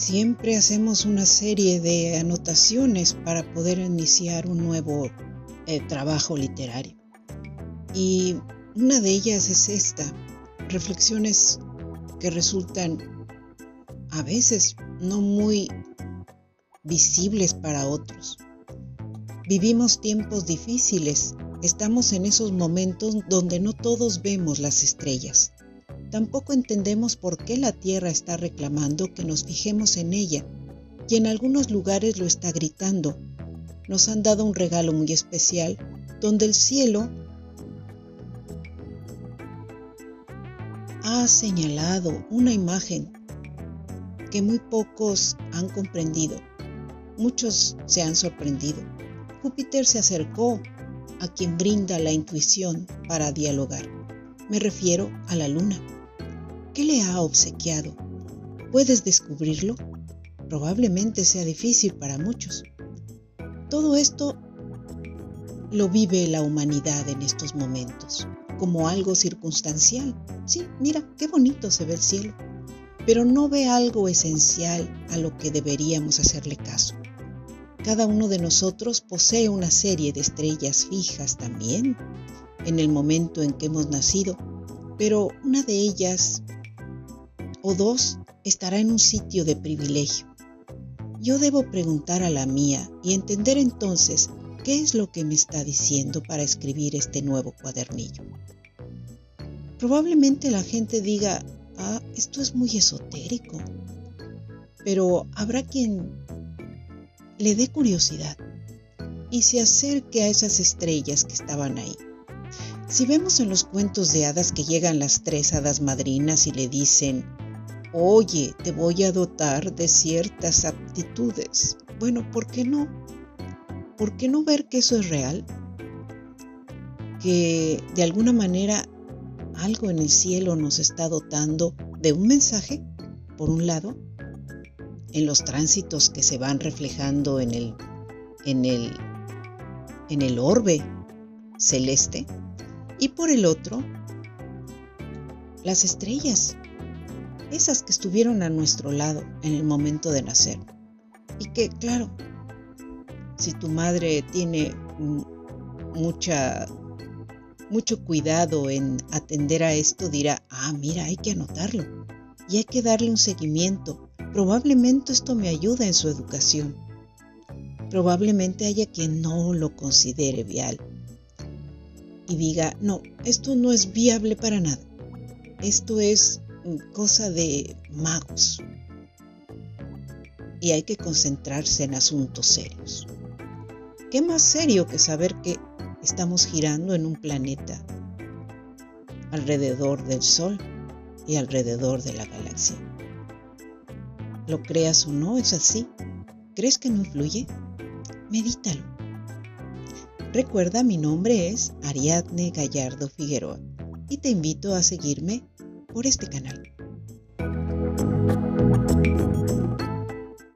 siempre hacemos una serie de anotaciones para poder iniciar un nuevo eh, trabajo literario. Y una de ellas es esta, reflexiones que resultan a veces no muy visibles para otros. Vivimos tiempos difíciles, estamos en esos momentos donde no todos vemos las estrellas. Tampoco entendemos por qué la Tierra está reclamando que nos fijemos en ella y en algunos lugares lo está gritando. Nos han dado un regalo muy especial donde el cielo ha señalado una imagen que muy pocos han comprendido. Muchos se han sorprendido. Júpiter se acercó a quien brinda la intuición para dialogar. Me refiero a la luna. ¿Qué le ha obsequiado? ¿Puedes descubrirlo? Probablemente sea difícil para muchos. Todo esto lo vive la humanidad en estos momentos, como algo circunstancial. Sí, mira, qué bonito se ve el cielo, pero no ve algo esencial a lo que deberíamos hacerle caso. Cada uno de nosotros posee una serie de estrellas fijas también en el momento en que hemos nacido, pero una de ellas o dos estará en un sitio de privilegio. Yo debo preguntar a la mía y entender entonces qué es lo que me está diciendo para escribir este nuevo cuadernillo. Probablemente la gente diga, ah, esto es muy esotérico, pero habrá quien le dé curiosidad y se acerque a esas estrellas que estaban ahí. Si vemos en los cuentos de hadas que llegan las tres hadas madrinas y le dicen, Oye, te voy a dotar de ciertas aptitudes. Bueno, ¿por qué no? ¿Por qué no ver que eso es real? Que de alguna manera algo en el cielo nos está dotando de un mensaje, por un lado, en los tránsitos que se van reflejando en el, en el, en el orbe celeste, y por el otro, las estrellas esas que estuvieron a nuestro lado en el momento de nacer. Y que, claro, si tu madre tiene mucha, mucho cuidado en atender a esto, dirá, ah, mira, hay que anotarlo y hay que darle un seguimiento. Probablemente esto me ayuda en su educación. Probablemente haya quien no lo considere vial y diga, no, esto no es viable para nada. Esto es cosa de magos. Y hay que concentrarse en asuntos serios. ¿Qué más serio que saber que estamos girando en un planeta alrededor del Sol y alrededor de la galaxia? Lo creas o no, es así. ¿Crees que no influye? Medítalo. Recuerda, mi nombre es Ariadne Gallardo Figueroa y te invito a seguirme por este canal.